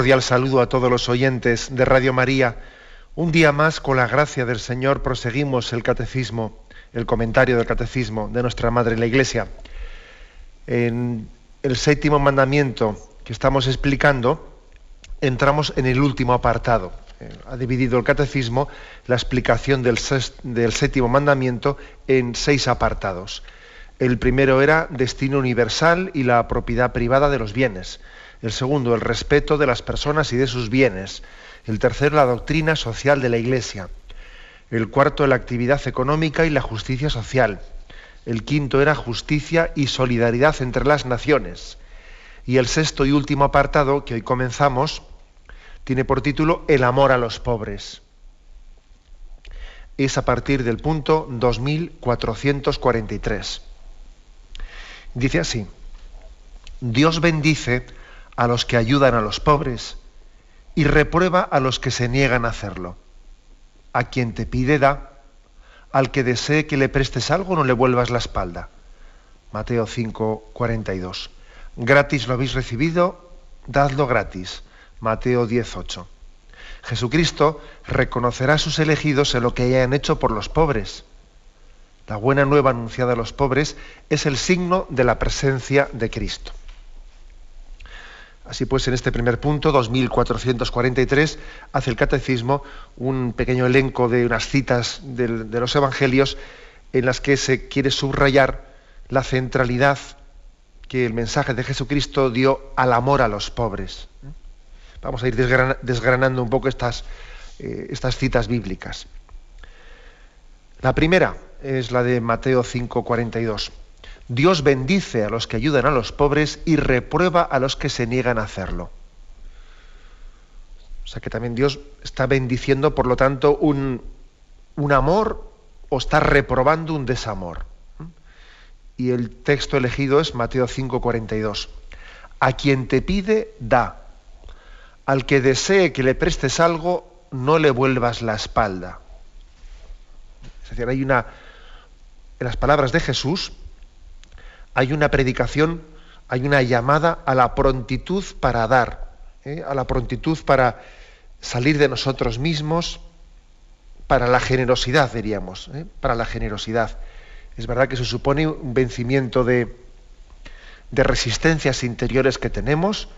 Cordial saludo a todos los oyentes de Radio María. Un día más, con la gracia del Señor, proseguimos el catecismo, el comentario del catecismo de nuestra Madre la Iglesia. En el séptimo mandamiento que estamos explicando, entramos en el último apartado. Eh, ha dividido el catecismo la explicación del séptimo mandamiento en seis apartados. El primero era destino universal y la propiedad privada de los bienes. El segundo, el respeto de las personas y de sus bienes. El tercero, la doctrina social de la Iglesia. El cuarto, la actividad económica y la justicia social. El quinto era justicia y solidaridad entre las naciones. Y el sexto y último apartado, que hoy comenzamos, tiene por título El amor a los pobres. Es a partir del punto 2443. Dice así, Dios bendice a los que ayudan a los pobres y reprueba a los que se niegan a hacerlo. A quien te pide da, al que desee que le prestes algo no le vuelvas la espalda. Mateo 5, 42. Gratis lo habéis recibido, dadlo gratis. Mateo 10, 8. Jesucristo reconocerá a sus elegidos en lo que hayan hecho por los pobres. La buena nueva anunciada a los pobres es el signo de la presencia de Cristo. Así pues, en este primer punto, 2443, hace el catecismo un pequeño elenco de unas citas de, los evangelios en las que se quiere subrayar la centralidad que el mensaje de Jesucristo dio al amor a los pobres. Vamos a ir desgranando un poco estas, eh, estas citas bíblicas. La primera es la de Mateo 5:42. Dios bendice a los que ayudan a los pobres y reprueba a los que se niegan a hacerlo. O sea que también Dios está bendiciendo, por lo tanto, un, amor o está reprobando un desamor. Y el texto elegido es Mateo 5:42. A quien te pide, da. Al que desee que le prestes algo, no le vuelvas la espalda. Es decir, hay una. En las palabras de Jesús, hay una predicación, hay una llamada a la prontitud para dar, ¿eh? a la prontitud para salir de nosotros mismos, para la generosidad, diríamos, ¿eh? para la generosidad. Es verdad que se supone un vencimiento de, de resistencias interiores que tenemos,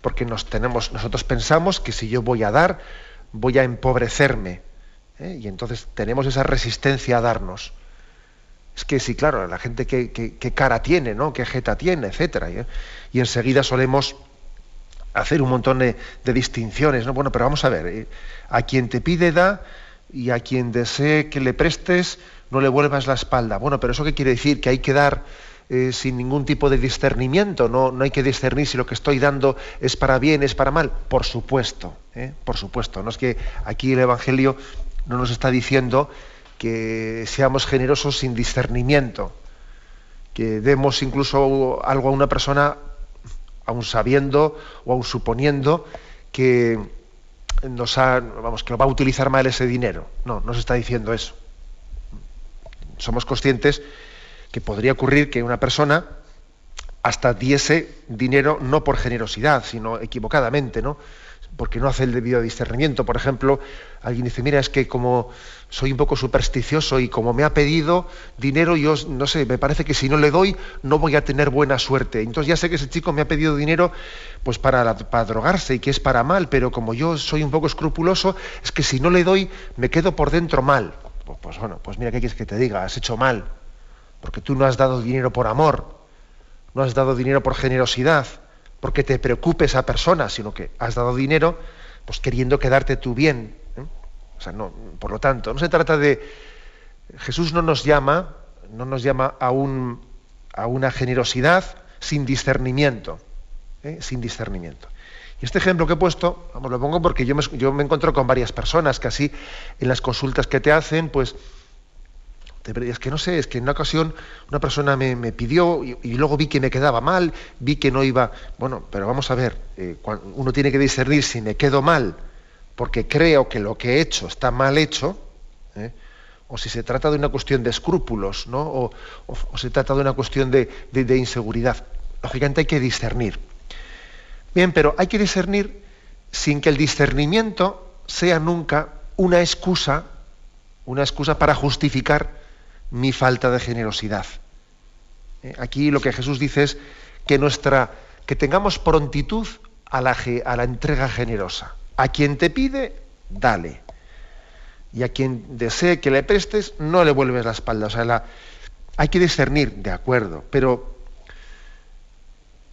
porque nos tenemos, nosotros pensamos que si yo voy a dar, voy a empobrecerme. ¿eh? Y entonces tenemos esa resistencia a darnos. Es que sí, claro, la gente qué, cara tiene, ¿no? qué jeta tiene, etcétera. ¿eh? Y enseguida solemos hacer un montón de, distinciones. ¿no? Bueno, pero vamos a ver, ¿eh? a quien te pide da y a quien desee que le prestes, no le vuelvas la espalda. Bueno, pero ¿eso qué quiere decir? Que hay que dar eh, sin ningún tipo de discernimiento, no, no hay que discernir si lo que estoy dando es para bien, es para mal. Por supuesto, por supuesto. No es que aquí el Evangelio no nos está diciendo que seamos generosos sin discernimiento, que demos incluso algo a una persona, aun sabiendo o aun suponiendo que nos vamos, que va a utilizar mal ese dinero. No, no se está diciendo eso. Somos conscientes que podría ocurrir que una persona hasta diese dinero no por generosidad, sino equivocadamente, ¿no? porque no hace el debido discernimiento. Por ejemplo, alguien dice, mira, es que como soy un poco supersticioso y como me ha pedido dinero, yo no sé, me parece que si no le doy no voy a tener buena suerte. Entonces ya sé que ese chico me ha pedido dinero pues para, para drogarse y que es para mal, pero como yo soy un poco escrupuloso, es que si no le doy me quedo por dentro mal. Pues, pues bueno, pues mira, ¿qué quieres que te diga? Has hecho mal, porque tú no has dado dinero por amor, no has dado dinero por generosidad porque te preocupe esa persona, sino que has dado dinero pues queriendo quedarte tú bien. O sea, no, por lo tanto, no se trata de. Jesús no nos llama, no nos llama a, a una generosidad sin discernimiento. ¿eh? Sin discernimiento. Y este ejemplo que he puesto, vamos, lo pongo porque yo me, yo encuentro con varias personas que así en las consultas que te hacen, pues es que no sé, es que en una ocasión una persona me, pidió y, luego vi que me quedaba mal, vi que no iba. Bueno, pero vamos a ver, eh, uno tiene que discernir si me quedo mal porque creo que lo que he hecho está mal hecho, ¿eh? o si se trata de una cuestión de escrúpulos, ¿no? o, se trata de una cuestión de, de inseguridad. Lógicamente hay que discernir. Bien, pero hay que discernir sin que el discernimiento sea nunca una excusa, una excusa para justificar mi falta de generosidad. Eh, aquí lo que Jesús dice es que nuestra que tengamos prontitud a la entrega generosa. A quien te pide, dale. Y a quien desee que le prestes, no le vuelves la espalda. O sea, hay que discernir, de acuerdo, pero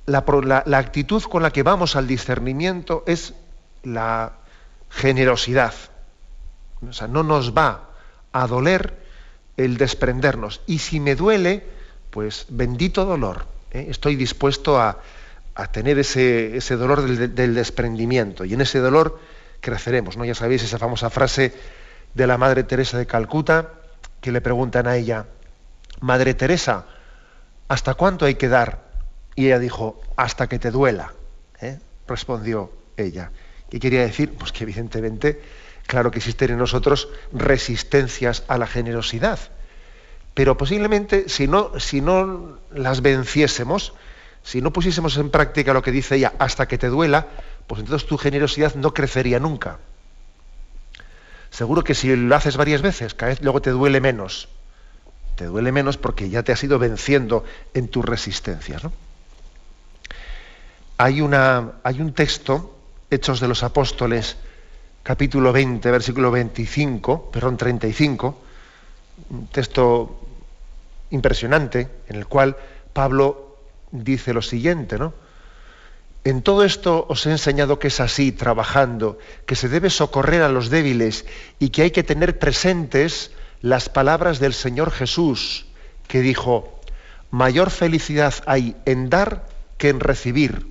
la, la, actitud con la que vamos al discernimiento es la generosidad. O sea, no nos va a doler el desprendernos. Y si me duele, pues bendito dolor. ¿eh? Estoy dispuesto a, tener ese, ese dolor del, desprendimiento. Y en ese dolor creceremos. ¿no? Ya sabéis esa famosa frase de la Madre Teresa de Calcuta, que le preguntan a ella, Madre Teresa, ¿hasta cuánto hay que dar? Y ella dijo, hasta que te duela. ¿eh? Respondió ella. ¿Qué quería decir? Pues que evidentemente Claro que existen en nosotros resistencias a la generosidad, pero posiblemente si no, si no las venciésemos, si no pusiésemos en práctica lo que dice ella hasta que te duela, pues entonces tu generosidad no crecería nunca. Seguro que si lo haces varias veces, cada vez luego te duele menos. Te duele menos porque ya te has ido venciendo en tus resistencias. Hay, una, hay un texto, Hechos de los Apóstoles, capítulo 20, versículo 25, perdón, 35, un texto impresionante en el cual Pablo dice lo siguiente, ¿no? En todo esto os he enseñado que es así, trabajando, que se debe socorrer a los débiles y que hay que tener presentes las palabras del Señor Jesús, que dijo, mayor felicidad hay en dar que en recibir.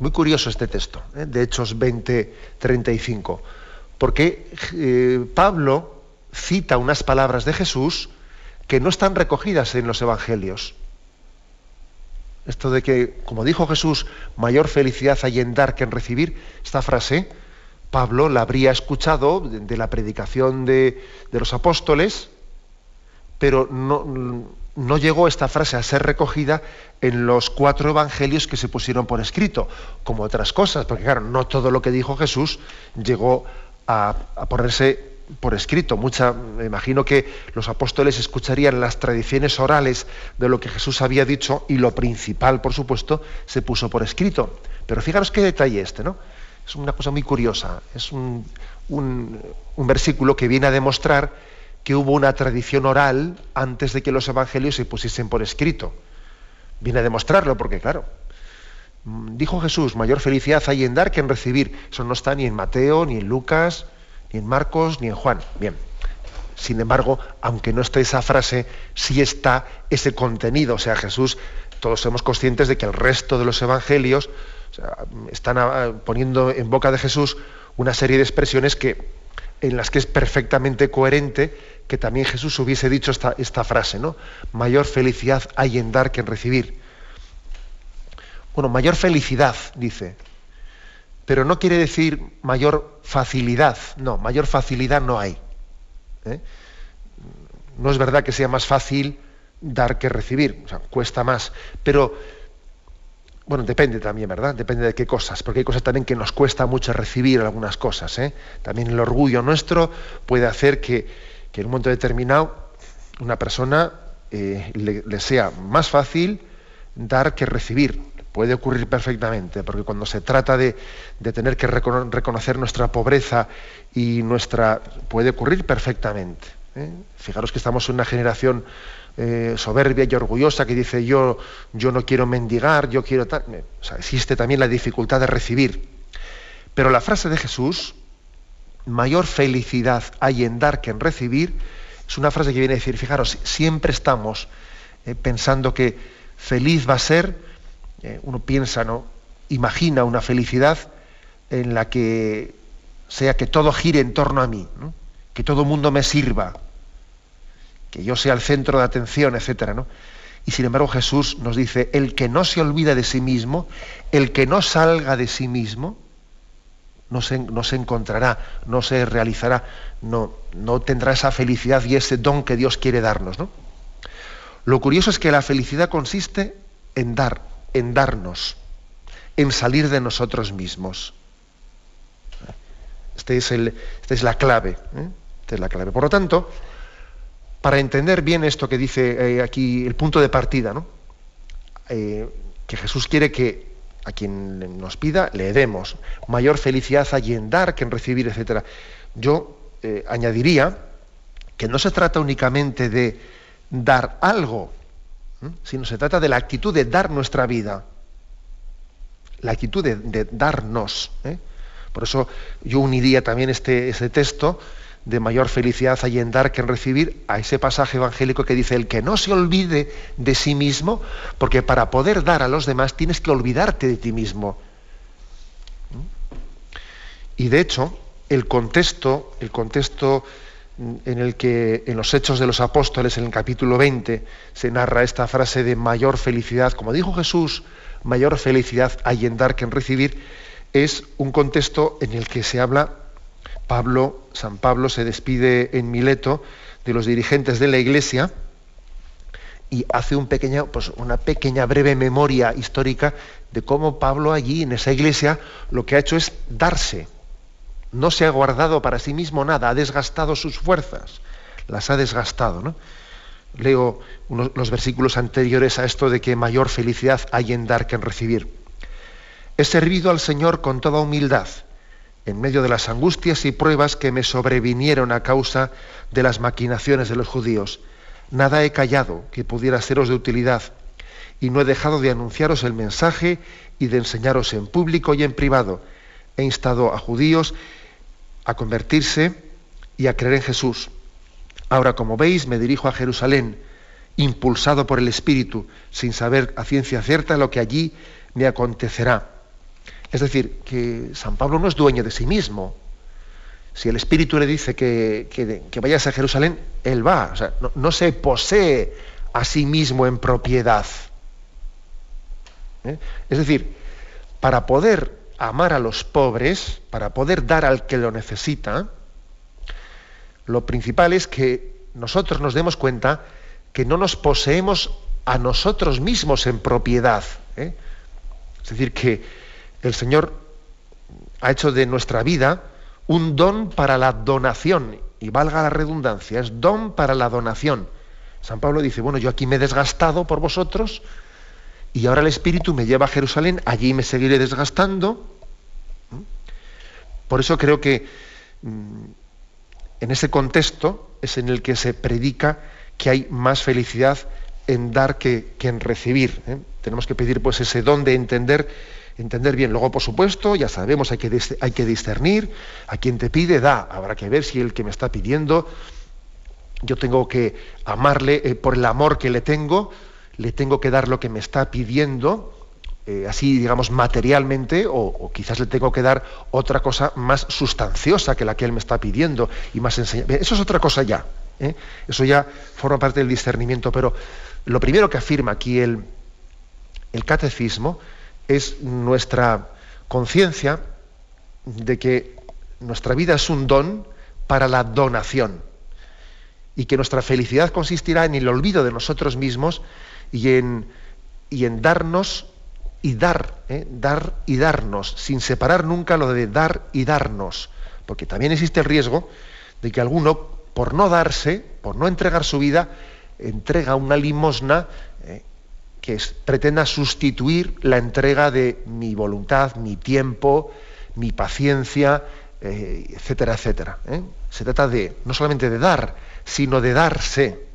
Muy curioso este texto, ¿eh? de Hechos 20, 35, porque eh, Pablo cita unas palabras de Jesús que no están recogidas en los evangelios. Esto de que, como dijo Jesús, mayor felicidad hay en dar que en recibir, esta frase, Pablo la habría escuchado de, la predicación de, de, los apóstoles, pero no, no llegó esta frase a ser recogida en los cuatro evangelios que se pusieron por escrito, como otras cosas, porque claro, no todo lo que dijo Jesús llegó a, ponerse por escrito. Mucha, me imagino que los apóstoles escucharían las tradiciones orales de lo que Jesús había dicho y lo principal, por supuesto, se puso por escrito. Pero fijaros qué detalle este, ¿no? Es una cosa muy curiosa. Es un, un versículo que viene a demostrar que hubo una tradición oral antes de que los evangelios se pusiesen por escrito. Viene a demostrarlo porque, claro, dijo Jesús, mayor felicidad hay en dar que en recibir. Eso no está ni en Mateo, ni en Lucas, ni en Marcos, ni en Juan. Bien. Sin embargo, aunque no esté esa frase, sí está ese contenido. O sea, Jesús, todos somos conscientes de que el resto de los evangelios están ah, poniendo en boca de Jesús una serie de expresiones que en las que es perfectamente coherente que también Jesús hubiese dicho esta, esta frase, ¿no? Mayor felicidad hay en dar que en recibir. Bueno, mayor felicidad, dice, pero no quiere decir mayor facilidad, no, mayor facilidad no hay. ¿eh? No es verdad que sea más fácil dar que recibir, o sea, cuesta más, pero bueno, depende también, ¿verdad? Depende de qué cosas, porque hay cosas también que nos cuesta mucho recibir algunas cosas. ¿eh? También el orgullo nuestro puede hacer que, en un momento determinado una persona eh, le, sea más fácil dar que recibir. Puede ocurrir perfectamente, porque cuando se trata de, tener que reconocer nuestra pobreza y nuestra... puede ocurrir perfectamente. ¿eh? Fijaros que estamos en una generación eh, soberbia y orgullosa que dice yo, yo no quiero mendigar, yo quiero tal. O sea, existe también la dificultad de recibir. Pero la frase de Jesús, mayor felicidad hay en dar que en recibir, es una frase que viene a decir, fijaros, siempre estamos eh, pensando que feliz va a ser, eh, uno piensa, ¿no? imagina una felicidad en la que sea que todo gire en torno a mí, que todo mundo me sirva, que yo sea el centro de atención, etcétera, ¿no? Y sin embargo Jesús nos dice, el que no se olvida de sí mismo, el que no salga de sí mismo, no se, no se encontrará, no se realizará, no, no tendrá esa felicidad y ese don que Dios quiere darnos. ¿no? Lo curioso es que la felicidad consiste en dar, en darnos, en salir de nosotros mismos. Este es esta es la clave. ¿eh? Esta es la clave. Por lo tanto, para entender bien esto que dice eh, aquí el punto de partida, ¿no? Eh, que Jesús quiere que a quien nos pida le demos mayor felicidad hay en dar que en recibir, etc. Yo añadiría que no se trata únicamente de dar algo, sino se trata de la actitud de dar nuestra vida, la actitud de, darnos. Por eso yo uniría también este, este texto de mayor felicidad hay en dar que en recibir a ese pasaje evangélico que dice el que no se olvide de sí mismo, porque para poder dar a los demás tienes que olvidarte de ti mismo. Y de hecho, el contexto, el contexto en el que en los Hechos de los Apóstoles, en el capítulo 20, se narra esta frase de mayor felicidad, como dijo Jesús, mayor felicidad hay en dar que en recibir, es un contexto en el que se habla Pablo, San Pablo se despide en Mileto de los dirigentes de la iglesia y hace un pues una pequeña breve memoria histórica de cómo Pablo allí en esa iglesia lo que ha hecho es darse. No se ha guardado para sí mismo nada, ha desgastado sus fuerzas, las ha desgastado. ¿no? Leo los versículos anteriores a esto de que mayor felicidad hay en dar que en recibir. He servido al Señor con toda humildad en medio de las angustias y pruebas que me sobrevinieron a causa de las maquinaciones de los judíos. Nada he callado que pudiera seros de utilidad, y no he dejado de anunciaros el mensaje y de enseñaros en público y en privado. He instado a judíos a convertirse y a creer en Jesús. Ahora, como veis, me dirijo a Jerusalén, impulsado por el Espíritu, sin saber a ciencia cierta lo que allí me acontecerá es decir, que San Pablo no es dueño de sí mismo. Si el Espíritu le dice que, que, vayas a Jerusalén, él va. No, se posee a sí mismo en propiedad. ¿Eh? Es decir, para poder amar a los pobres, para poder dar al que lo necesita, lo principal es que nosotros nos demos cuenta que no nos poseemos a nosotros mismos en propiedad. ¿eh? Es decir, que el Señor ha hecho de nuestra vida un don para la donación, y valga la redundancia, es don para la donación. San Pablo dice, bueno, yo aquí me he desgastado por vosotros, y ahora el Espíritu me lleva a Jerusalén, allí me seguiré desgastando. Por eso creo que mm, en ese contexto es en el que se predica que hay más felicidad en dar que, en recibir. ¿eh? Tenemos que pedir pues ese don de entender entender bien. Luego, por supuesto, ya sabemos, hay que, hay que discernir. A quien te pide, da. Habrá que ver si el que me está pidiendo, yo tengo que amarle eh, por el amor que le tengo, le tengo que dar lo que me está pidiendo, eh, así, digamos, materialmente, o, quizás le tengo que dar otra cosa más sustanciosa que la que él me está pidiendo y más enseñable. Eso es otra cosa ya. ¿eh? Eso ya forma parte del discernimiento. Pero lo primero que afirma aquí el, el catecismo es nuestra conciencia de que nuestra vida es un don para la donación y que nuestra felicidad consistirá en el olvido de nosotros mismos y en, y en darnos y dar, ¿eh? dar y darnos, sin separar nunca lo de dar y darnos, porque también existe el riesgo de que alguno, por no darse, por no entregar su vida, entrega una limosna que pretenda sustituir la entrega de mi voluntad, mi tiempo, mi paciencia, eh, etcétera, etcétera. ¿eh? Se trata de no solamente de dar, sino de darse.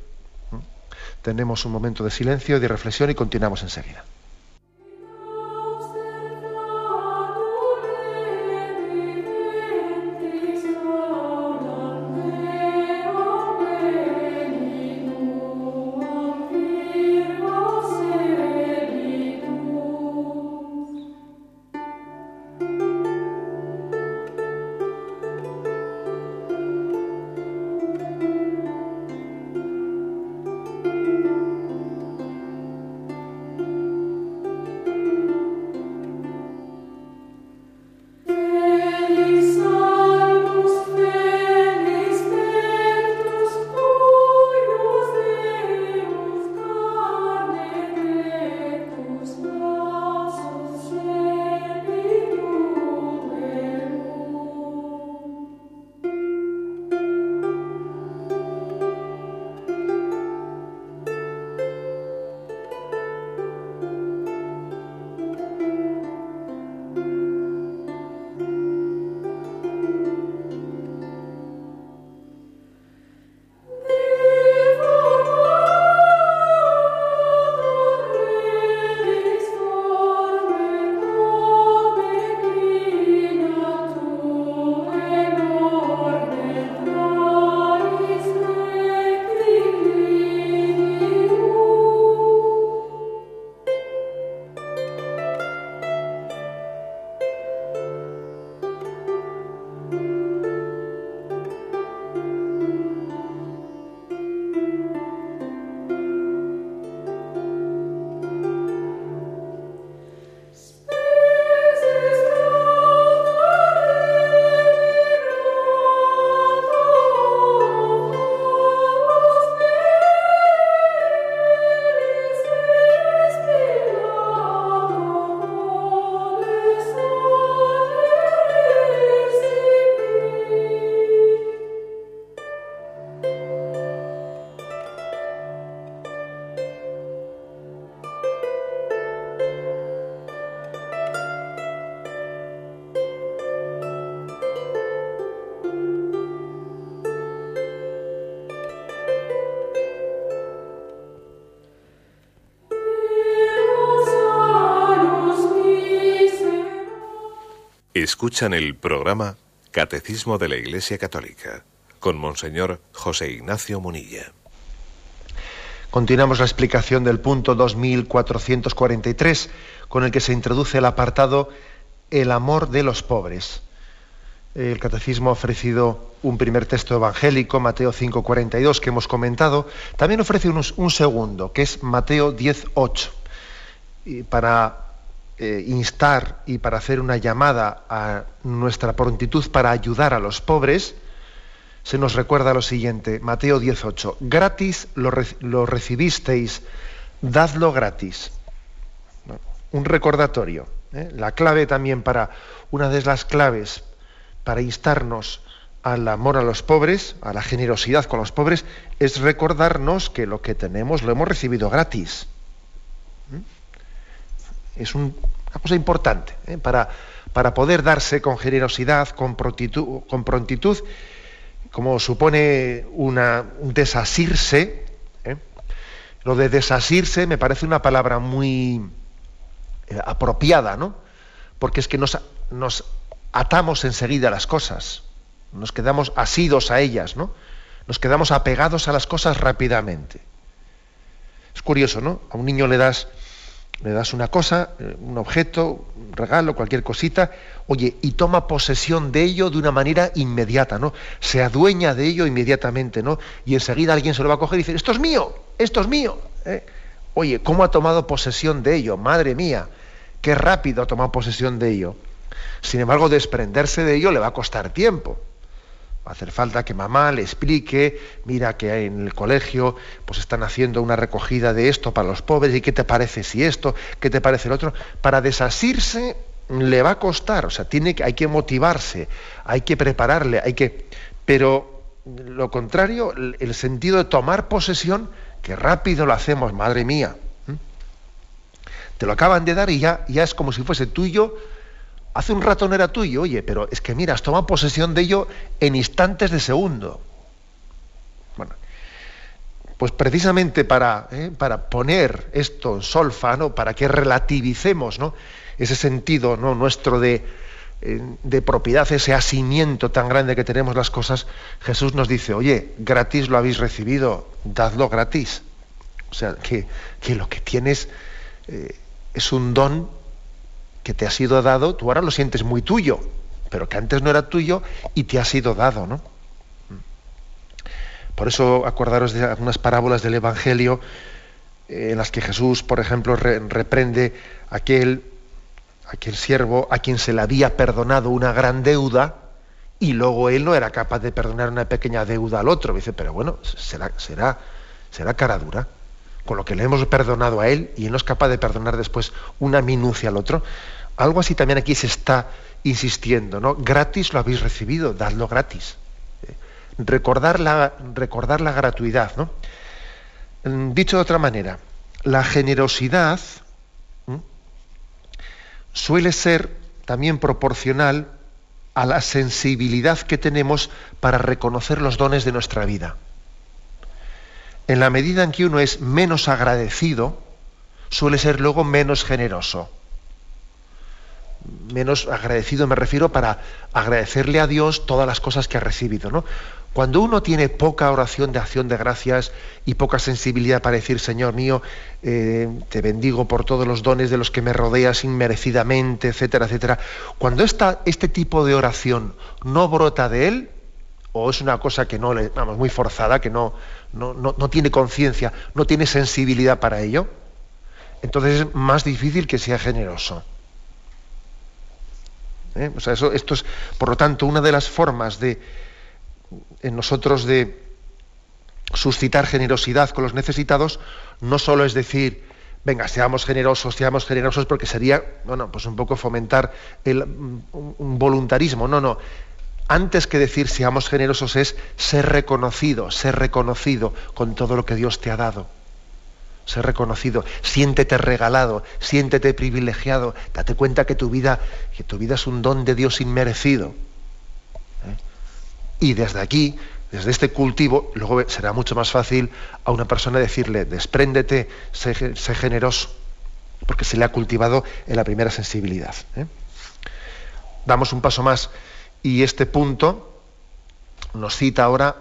Tenemos un momento de silencio y de reflexión y continuamos enseguida. Escuchan el programa Catecismo de la Iglesia Católica con Monseñor José Ignacio Munilla. Continuamos la explicación del punto 2443 con el que se introduce el apartado El amor de los pobres. El catecismo ha ofrecido un primer texto evangélico, Mateo 5:42, que hemos comentado. También ofrece un, un segundo, que es Mateo 10:8. Y para eh, instar y para hacer una llamada a nuestra prontitud para ayudar a los pobres, se nos recuerda lo siguiente, Mateo 18, gratis lo, recibisteis, dadlo gratis. Un recordatorio. ¿eh? La clave también para, una de las claves para instarnos al amor a los pobres, a la generosidad con los pobres, es recordarnos que lo que tenemos lo hemos recibido gratis es una cosa importante ¿eh? para, para, poder darse con generosidad, con prontitud, como supone una, un desasirse. ¿eh? Lo de desasirse me parece una palabra muy eh, apropiada, ¿no? Porque es que nos, nos atamos enseguida a las cosas, nos quedamos asidos a ellas, ¿no? Nos quedamos apegados a las cosas rápidamente. Es curioso, ¿no? A un niño le das le das una cosa, eh, un objeto, un regalo, cualquier cosita, oye, y toma posesión de ello de una manera inmediata, ¿no? Se adueña de ello inmediatamente, ¿no? Y enseguida alguien se lo va a coger y dice, esto es mío, esto es mío. ¿eh? Oye, ¿cómo ha tomado posesión de ello? Madre mía, qué rápido ha tomado posesión de ello. Sin embargo, desprenderse de ello le va a costar tiempo. Va a hacer falta que mamá le explique, mira que en el colegio pues están haciendo una recogida de esto para los pobres y qué te parece si esto, qué te parece el otro. Para desasirse le va a costar, o sea, tiene hay que motivarse, hay que prepararle, hay que... Pero lo contrario, el sentido de tomar posesión, que rápido lo hacemos, madre mía. Te lo acaban de dar y ya, ya es como si fuese tuyo hace un rato no era tuyo, oye, pero es que mira, has tomado posesión de ello en instantes de segundo. Bueno, pues precisamente para, ¿eh? para poner esto en solfa, ¿no? para que relativicemos ¿no? ese sentido ¿no? nuestro de, eh, de propiedad, ese asimiento tan grande que tenemos las cosas, Jesús nos dice, oye, gratis lo habéis recibido, dadlo gratis. O sea, que, lo que tienes eh, es un don que te ha sido dado, tú ahora lo sientes muy tuyo, pero que antes no era tuyo y te ha sido dado, ¿no? Por eso acordaros de algunas parábolas del Evangelio eh, en las que Jesús, por ejemplo, reprende aquel, aquel siervo a quien se le había perdonado una gran deuda y luego él no era capaz de perdonar una pequeña deuda al otro. Dice, pero bueno, será, será, será cara dura con lo que le hemos perdonado a él y él no es capaz de perdonar después una minucia al otro. Algo así también aquí se está insistiendo, ¿no? Gratis lo habéis recibido, dadlo gratis. Eh, recordar, la, recordar la gratuidad, ¿no? Mm, dicho de otra manera, la generosidad suele ser también proporcional a la sensibilidad que tenemos para reconocer los dones de nuestra vida en la medida en que uno es menos agradecido, suele ser luego menos generoso. Menos agradecido me refiero para agradecerle a Dios todas las cosas que ha recibido. ¿no? Cuando uno tiene poca oración de acción de gracias y poca sensibilidad para decir, Señor mío, eh, te bendigo por todos los dones de los que me rodeas inmerecidamente, etcétera, etcétera. Cuando este tipo de oración no brota de él, o es una cosa que no le, vamos, muy forzada, que no, no, tiene conciencia, no tiene sensibilidad para ello, entonces es más difícil que sea generoso. ¿Eh? O sea, esto es, por lo tanto, una de las formas de en nosotros de suscitar generosidad con los necesitados, no solo es decir, venga, seamos generosos, seamos generosos, porque sería, bueno, pues un poco fomentar el, un voluntarismo. No, no antes que decir seamos generosos es ser reconocido, ser reconocido con todo lo que Dios te ha dado. Ser reconocido, siéntete regalado, siéntete privilegiado, date cuenta que tu vida, que tu vida es un don de Dios inmerecido. ¿eh? Y desde aquí, desde este cultivo, luego será mucho más fácil a una persona decirle, despréndete, sé, generoso, porque se le ha cultivado en la primera sensibilidad. ¿eh? damos un paso más y este punto nos cita ahora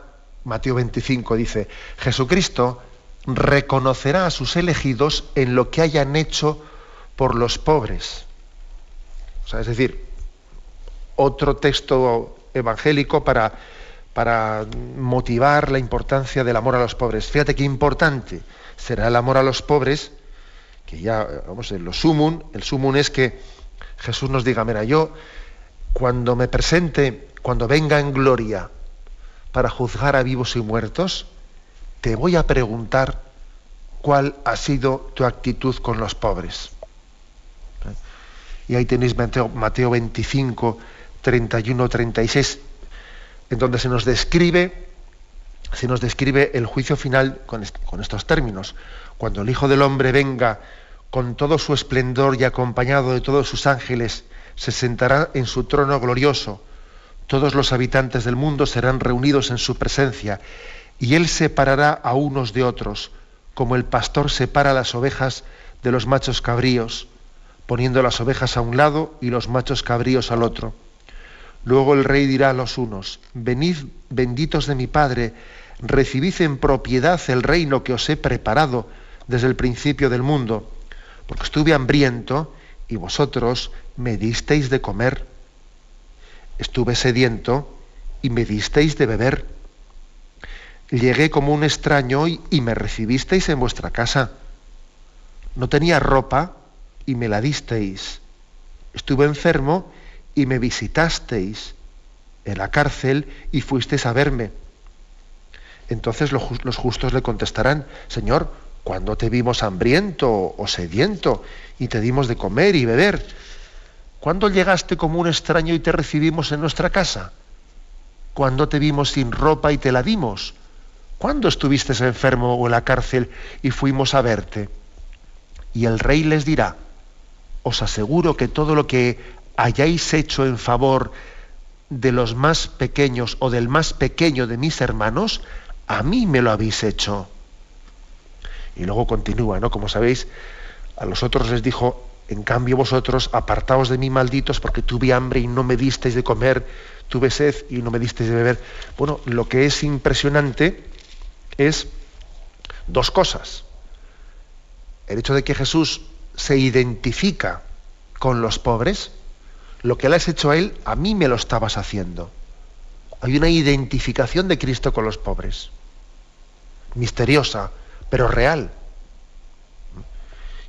Mateo 25, dice, Jesucristo reconocerá a sus elegidos en lo que hayan hecho por los pobres. O sea, es decir, otro texto evangélico para, para motivar la importancia del amor a los pobres. Fíjate qué importante será el amor a los pobres, que ya, vamos, lo sumum, el sumum es que Jesús nos diga, mira, yo cuando me presente, cuando venga en gloria para juzgar a vivos y muertos, te voy a preguntar cuál ha sido tu actitud con los pobres. Y ahí tenéis Mateo, Mateo 25, 31, 36, en donde se nos describe, se nos describe el juicio final con estos términos. Cuando el Hijo del Hombre venga con todo su esplendor y acompañado de todos sus ángeles, se sentará en su trono glorioso. Todos los habitantes del mundo serán reunidos en su presencia, y él separará a unos de otros, como el pastor separa las ovejas de los machos cabríos, poniendo las ovejas a un lado y los machos cabríos al otro. Luego el rey dirá a los unos, venid benditos de mi Padre, recibid en propiedad el reino que os he preparado desde el principio del mundo, porque estuve hambriento y vosotros me disteis de comer, estuve sediento y me disteis de beber, llegué como un extraño y, y me recibisteis en vuestra casa, no tenía ropa y me la disteis, estuve enfermo y me visitasteis en la cárcel y fuisteis a verme. Entonces los justos le contestarán, Señor, ¿cuándo te vimos hambriento o sediento y te dimos de comer y beber? ¿Cuándo llegaste como un extraño y te recibimos en nuestra casa? ¿Cuándo te vimos sin ropa y te la dimos? ¿Cuándo estuviste enfermo o en la cárcel y fuimos a verte? Y el rey les dirá, os aseguro que todo lo que hayáis hecho en favor de los más pequeños o del más pequeño de mis hermanos, a mí me lo habéis hecho. Y luego continúa, ¿no? Como sabéis, a los otros les dijo, en cambio vosotros, apartaos de mí malditos, porque tuve hambre y no me disteis de comer, tuve sed y no me disteis de beber. Bueno, lo que es impresionante es dos cosas. El hecho de que Jesús se identifica con los pobres, lo que le has hecho a él, a mí me lo estabas haciendo. Hay una identificación de Cristo con los pobres, misteriosa, pero real.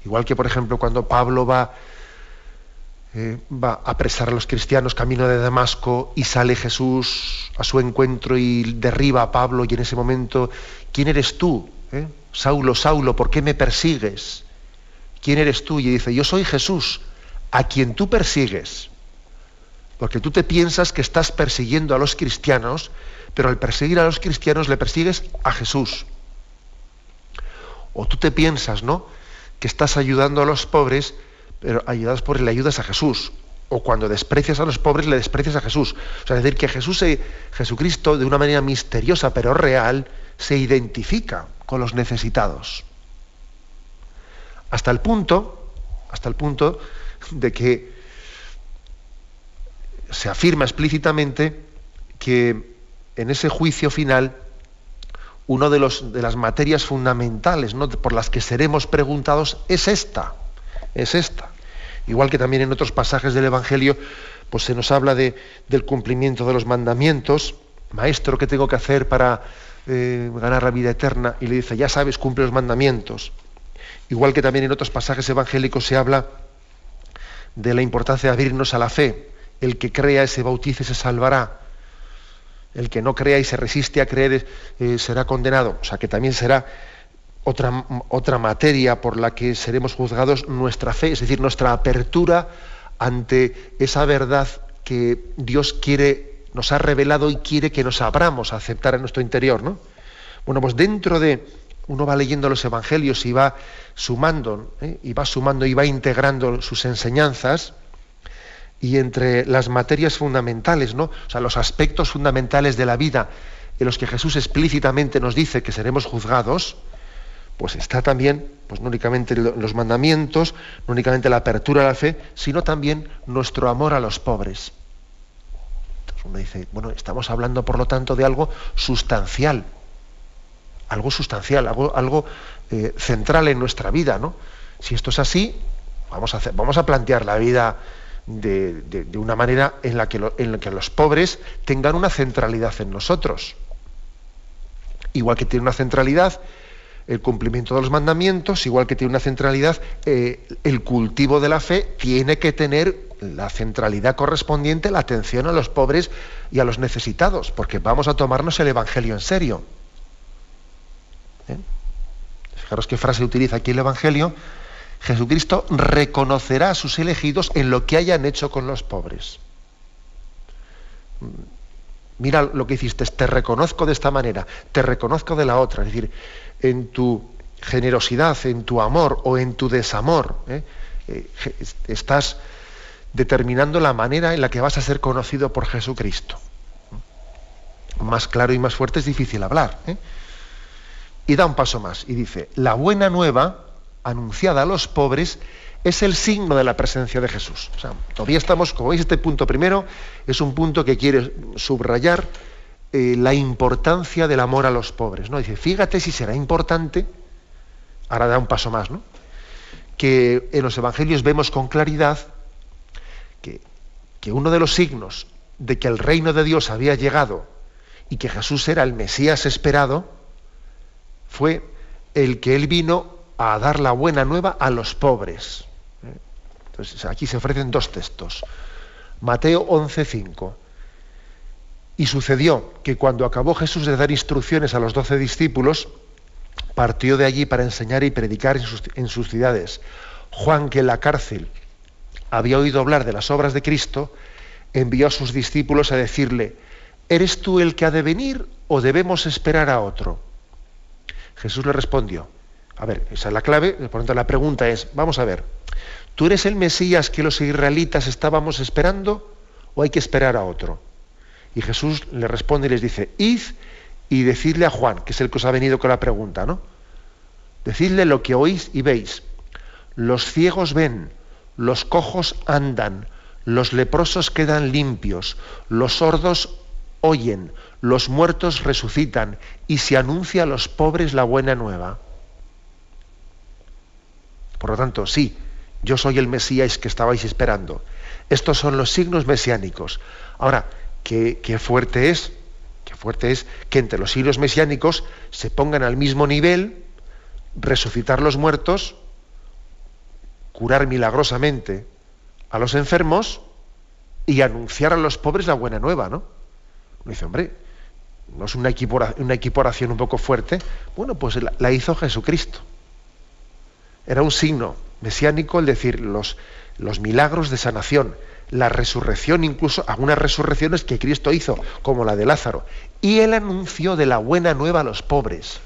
Igual que, por ejemplo, cuando Pablo va, eh, va a apresar a los cristianos camino de Damasco y sale Jesús a su encuentro y derriba a Pablo y en ese momento, ¿quién eres tú? Eh? Saulo, Saulo, ¿por qué me persigues? ¿Quién eres tú? Y dice, yo soy Jesús, a quien tú persigues. Porque tú te piensas que estás persiguiendo a los cristianos, pero al perseguir a los cristianos le persigues a Jesús. O tú te piensas, ¿no? Que estás ayudando a los pobres, pero ayudas por le ayudas a Jesús. O cuando desprecias a los pobres, le desprecias a Jesús. O sea, es decir, que Jesús, Jesucristo, de una manera misteriosa pero real, se identifica con los necesitados. Hasta el punto, hasta el punto de que se afirma explícitamente que en ese juicio final una de, de las materias fundamentales por las que seremos preguntados es esta, es esta. Igual que también en otros pasajes del Evangelio, pues se nos habla de, del cumplimiento de los mandamientos. Maestro, ¿qué tengo que hacer para eh, ganar la vida eterna? Y le dice, ya sabes, cumple los mandamientos. Igual que también en otros pasajes evangélicos se habla de la importancia de abrirnos a la fe el que crea y se bautice se salvará. El que no crea y se resiste a creer eh, será condenado. O sea que también será otra, otra materia por la que seremos juzgados nuestra fe, es decir, nuestra apertura ante esa verdad que Dios quiere, nos ha revelado y quiere que nos abramos a aceptar en nuestro interior. ¿no? Bueno, pues dentro de, uno va leyendo los evangelios y va sumando, ¿eh? y va sumando y va integrando sus enseñanzas, y entre las materias fundamentales, ¿no? O sea, los aspectos fundamentales de la vida en los que Jesús explícitamente nos dice que seremos juzgados, pues está también, pues no únicamente los mandamientos, no únicamente la apertura a la fe, sino también nuestro amor a los pobres. uno dice, bueno, estamos hablando por lo tanto de algo sustancial, algo sustancial, algo, algo eh, central en nuestra vida, ¿no? Si esto es así, vamos a, vamos a plantear la vida de, una manera en la, que en la que los pobres tengan una centralidad en nosotros. Igual que tiene una centralidad el cumplimiento de los mandamientos, igual que tiene una centralidad, eh, el cultivo de la fe tiene que tener la centralidad correspondiente, la atención a los pobres y a los necesitados, porque vamos a tomarnos el Evangelio en serio. ¿Eh? Fijaros qué frase utiliza aquí el Evangelio. Jesucristo reconocerá a sus elegidos en lo que hayan hecho con los pobres. Mira lo que hiciste, te reconozco de esta manera, te reconozco de la otra. Es decir, en tu generosidad, en tu amor o en tu desamor. ¿eh? Eh, estás determinando la manera en la que vas a ser conocido por Jesucristo. Más claro y más fuerte es difícil hablar. ¿eh? Y da un paso más y dice, la buena nueva anunciada a los pobres es el signo de la presencia de Jesús. todavía estamos, como veis, este punto primero es un punto que quiere subrayar eh, la importancia del amor a los pobres. ¿no? Dice, fíjate si será importante, ahora da un paso más, ¿no? que en los evangelios vemos con claridad que, que uno de los signos de que el reino de Dios había llegado y que Jesús era el Mesías esperado, fue el que él vino a dar la buena nueva a los pobres. ¿eh? Entonces aquí se ofrecen dos textos. Mateo 11:5. Y sucedió que cuando acabó Jesús de dar instrucciones a los doce discípulos, partió de allí para enseñar y predicar en sus, ciudades. Juan, que en la cárcel había oído hablar de las obras de Cristo, envió a sus discípulos a decirle, ¿eres tú el que ha de venir o debemos esperar a otro? Jesús le respondió, a ver, esa es la clave, por lo tanto la pregunta es, vamos a ver, ¿tú eres el Mesías que los israelitas estábamos esperando o hay que esperar a otro? Y Jesús le responde y les dice, id y decidle a Juan, que es el que os ha venido con la pregunta, ¿no? Decidle lo que oís y veis. Los ciegos ven, los cojos andan, los leprosos quedan limpios, los sordos oyen, los muertos resucitan y se anuncia a los pobres la buena nueva. Por lo tanto, sí, yo soy el Mesías que estabais esperando. Estos son los signos mesiánicos. Ahora, qué, fuerte es, qué fuerte es que entre los siglos mesiánicos se pongan al mismo nivel resucitar los muertos, curar milagrosamente a los enfermos y anunciar a los pobres la buena nueva, ¿no? Uno dice, hombre, ¿no es una equiporación, un poco fuerte? Bueno, pues la, la, hizo Jesucristo. Era un signo mesiánico el decir los, los milagros de sanación, la resurrección, incluso algunas resurrecciones que Cristo hizo, como la de Lázaro, y el anuncio de la buena nueva a los pobres.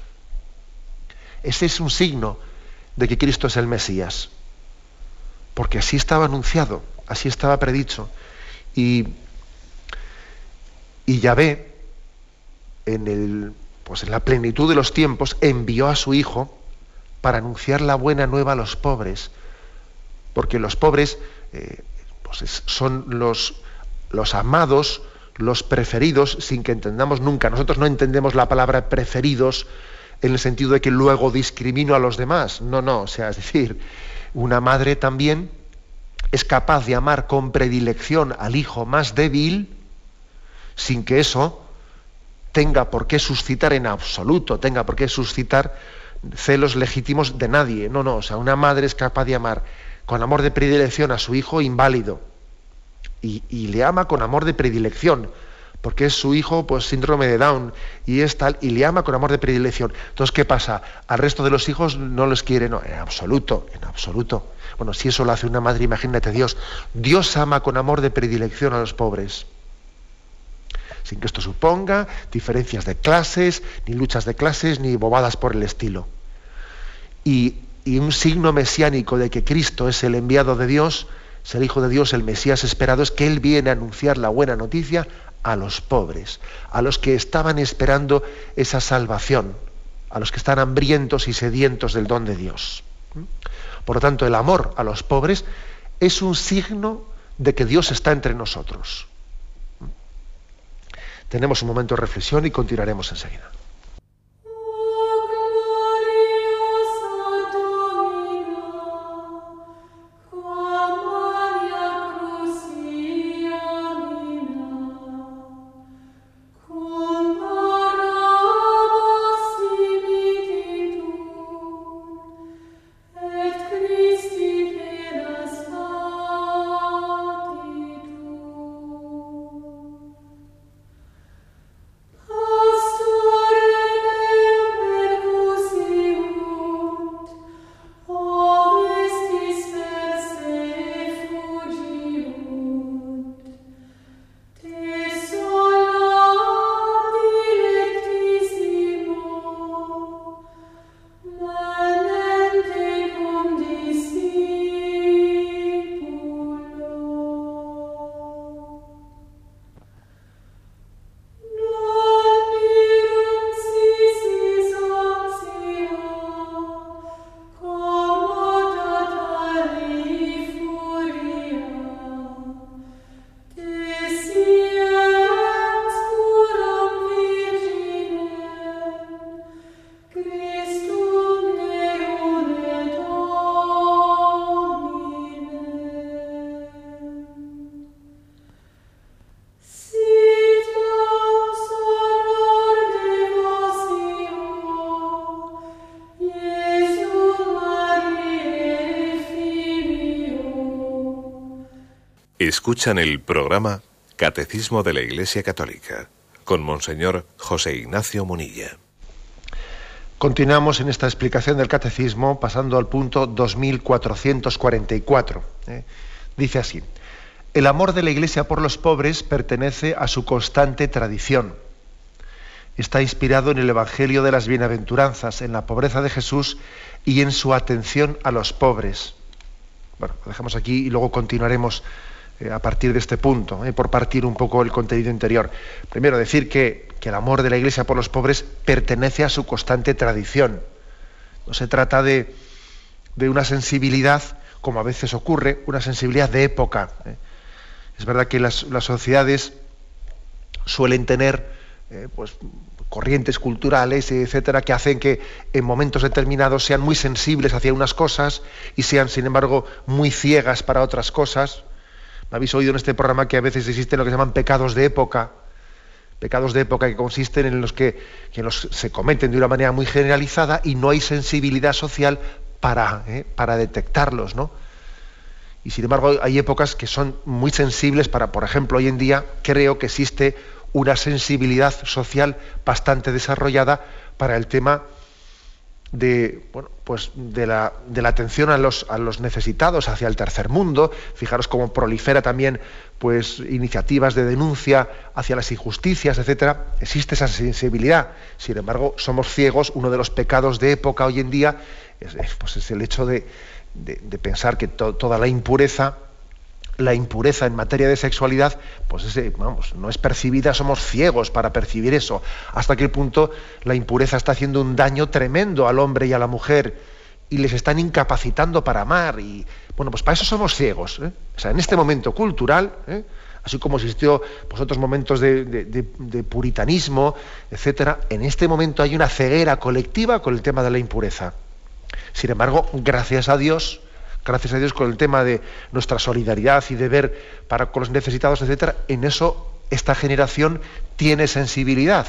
Ese es un signo de que Cristo es el Mesías, porque así estaba anunciado, así estaba predicho. Y, y Yahvé, en, el, pues en la plenitud de los tiempos, envió a su Hijo para anunciar la buena nueva a los pobres, porque los pobres eh, son los, los amados, los preferidos, sin que entendamos nunca. Nosotros no entendemos la palabra preferidos en el sentido de que luego discrimino a los demás. No, no, o sea, es decir, una madre también es capaz de amar con predilección al hijo más débil sin que eso tenga por qué suscitar en absoluto, tenga por qué suscitar celos legítimos de nadie. No, no, o sea, una madre es capaz de amar con amor de predilección a su hijo inválido. Y, le ama con amor de predilección, porque es su hijo, pues síndrome de Down, y es tal, y le ama con amor de predilección. Entonces, ¿qué pasa? Al resto de los hijos no los quiere, no, en absoluto, en absoluto. Bueno, si eso lo hace una madre, imagínate Dios. Dios ama con amor de predilección a los pobres. Sin que esto suponga diferencias de clases, ni luchas de clases, ni bobadas por el estilo. Y y un signo mesiánico de que Cristo es el enviado de Dios, es el Hijo de Dios, el Mesías esperado, es que Él viene a anunciar la buena noticia a los pobres, a los que estaban esperando esa salvación, a los que están hambrientos y sedientos del don de Dios. Por lo tanto, el amor a los pobres es un signo de que Dios está entre nosotros. Tenemos un momento de reflexión y continuaremos enseguida. Escuchan el programa Catecismo de la Iglesia Católica con Monseñor José Ignacio Munilla. Continuamos en esta explicación del Catecismo pasando al punto 2444. ¿eh? Dice así, el amor de la Iglesia por los pobres pertenece a su constante tradición. Está inspirado en el Evangelio de las Bienaventuranzas, en la pobreza de Jesús y en su atención a los pobres. Bueno, lo dejamos aquí y luego continuaremos eh, a partir de este punto, eh, por partir un poco el contenido interior. Primero, decir que, el amor de la Iglesia por los pobres pertenece a su constante tradición. No se trata de, una sensibilidad, como a veces ocurre, una sensibilidad de época. Eh. Es verdad que las, sociedades suelen tener pues, corrientes culturales, etcétera, que hacen que en momentos determinados sean muy sensibles hacia unas cosas y sean, sin embargo, muy ciegas para otras cosas habéis oído en este programa que a veces existen lo que se llaman pecados de época, pecados de época que consisten en los que, se cometen de una manera muy generalizada y no hay sensibilidad social para, ¿eh? para detectarlos, ¿no? Y sin embargo hay épocas que son muy sensibles para, por ejemplo, hoy en día creo que existe una sensibilidad social bastante desarrollada para el tema de, bueno, pues de, la, de la atención a los, a los necesitados hacia el tercer mundo. Fijaros cómo prolifera también pues, iniciativas de denuncia hacia las injusticias, etcétera. Existe esa sensibilidad. Sin embargo, somos ciegos. Uno de los pecados de época hoy en día es, pues es el hecho de, de, pensar que toda la impureza la impureza en materia de sexualidad, pues vamos, no es percibida, somos ciegos para percibir eso. Hasta qué punto la impureza está haciendo un daño tremendo al hombre y a la mujer y les están incapacitando para amar. Y bueno, pues para eso somos ciegos. ¿eh? O sea, en este momento cultural, ¿eh? así como existió pues, otros momentos de, de puritanismo, etcétera, en este momento hay una ceguera colectiva con el tema de la impureza. Sin embargo, gracias a Dios, gracias a Dios, con el tema de nuestra solidaridad y de ver para con los necesitados, etcétera, en eso esta generación tiene sensibilidad.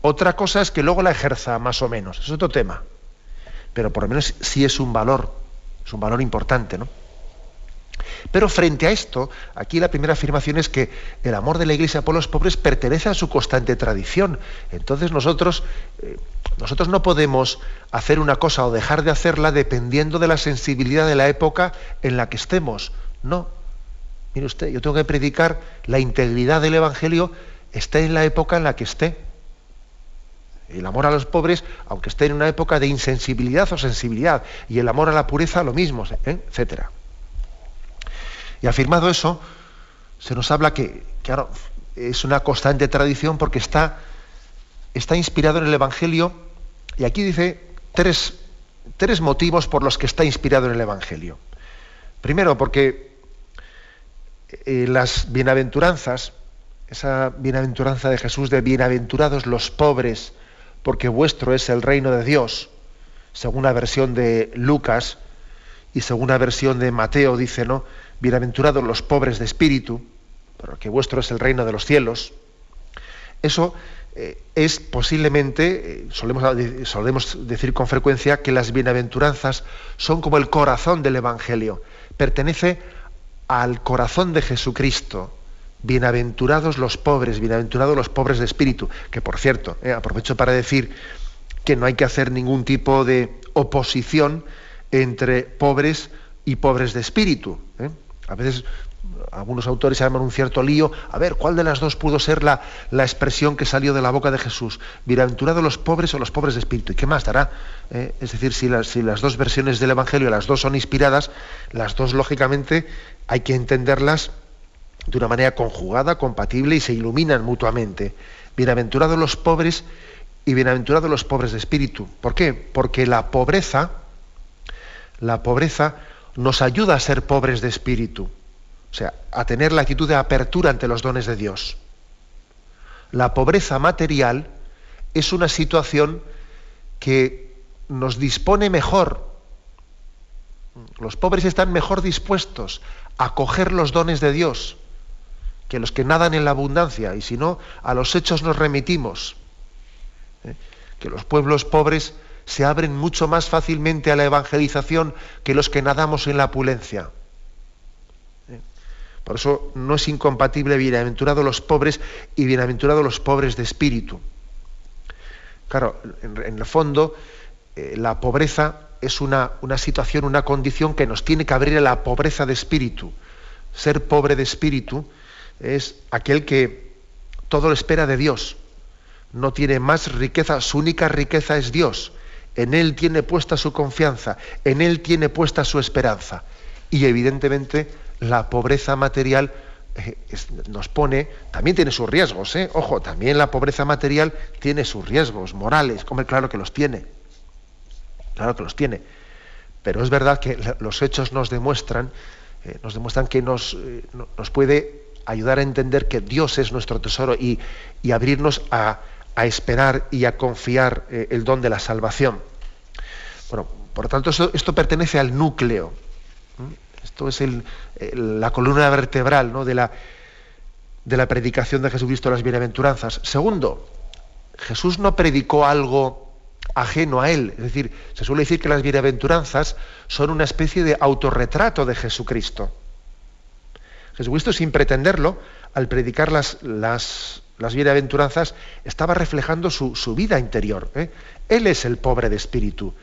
Otra cosa es que luego la ejerza más o menos, es otro tema. Pero por lo menos sí es un valor, es un valor importante, ¿no? Pero frente a esto, aquí la primera afirmación es que el amor de la Iglesia por los pobres pertenece a su constante tradición. Entonces nosotros, eh, nosotros no podemos hacer una cosa o dejar de hacerla dependiendo de la sensibilidad de la época en la que estemos. No. Mire usted, yo tengo que predicar la integridad del Evangelio, esté en la época en la que esté. El amor a los pobres, aunque esté en una época de insensibilidad o sensibilidad, y el amor a la pureza, lo mismo, ¿eh? etcétera. Y afirmado eso, se nos habla que, es una constante tradición porque está, está inspirado en el Evangelio, y aquí dice tres, tres motivos por los que está inspirado en el Evangelio. Primero, porque eh, las bienaventuranzas esa bienaventuranza de Jesús de bienaventurados los pobres, porque vuestro es el reino de Dios, según la versión de Lucas y según la versión de Mateo dice, ¿no? Bienaventurados los pobres de espíritu, porque vuestro es el reino de los cielos. Eso eh, es posiblemente, eh, solemos, solemos decir con frecuencia, que las bienaventuranzas son como el corazón del Evangelio, pertenece al corazón de Jesucristo. Bienaventurados los pobres, bienaventurados los pobres de espíritu, que por cierto, eh, aprovecho para decir que no hay que hacer ningún tipo de oposición entre pobres y pobres de espíritu. A veces algunos autores llaman un cierto lío. A ver, ¿cuál de las dos pudo ser la, la expresión que salió de la boca de Jesús? Bienaventurados los pobres o los pobres de espíritu. ¿Y qué más dará? Eh, es decir, si las, si las dos versiones del Evangelio, las dos son inspiradas, las dos, lógicamente, hay que entenderlas de una manera conjugada, compatible y se iluminan mutuamente. Bienaventurados los pobres y bienaventurados los pobres de espíritu. ¿Por qué? Porque la pobreza, la pobreza nos ayuda a ser pobres de espíritu. O sea, a tener la actitud de apertura ante los dones de Dios. La pobreza material es una situación que nos dispone mejor. Los pobres están mejor dispuestos a coger los dones de Dios que los que nadan en la abundancia, y si no, a los hechos nos remitimos. ¿Eh? Que los pueblos pobres se abren mucho más fácilmente a la evangelización que los que nadamos en la opulencia. Por eso no es incompatible bienaventurados los pobres y bienaventurados los pobres de espíritu. Claro, en, el fondo, eh, la pobreza es una, una, situación, una condición que nos tiene que abrir a la pobreza de espíritu. Ser pobre de espíritu es aquel que todo lo espera de Dios. No tiene más riqueza, su única riqueza es Dios. En Él tiene puesta su confianza, en Él tiene puesta su esperanza. Y evidentemente la pobreza material eh, nos pone, también tiene sus riesgos, ¿eh? ojo, también la pobreza material tiene sus riesgos morales, como claro que los tiene, claro que los tiene, pero es verdad que los hechos nos demuestran, eh, nos demuestran que nos, nos, puede ayudar a entender que Dios es nuestro tesoro y, abrirnos a, esperar y a confiar el don de la salvación. Bueno, por lo tanto, esto pertenece al núcleo esto es la columna vertebral ¿no? de, la, de la predicación de Jesucristo de las bienaventuranzas. Segundo, Jesús no predicó algo ajeno a él. Es decir, se suele decir que las bienaventuranzas son una especie de autorretrato de Jesucristo. Jesucristo, sin pretenderlo, al predicar las, las, las bienaventuranzas, estaba reflejando su, vida interior. ¿eh? Él es el pobre de espíritu.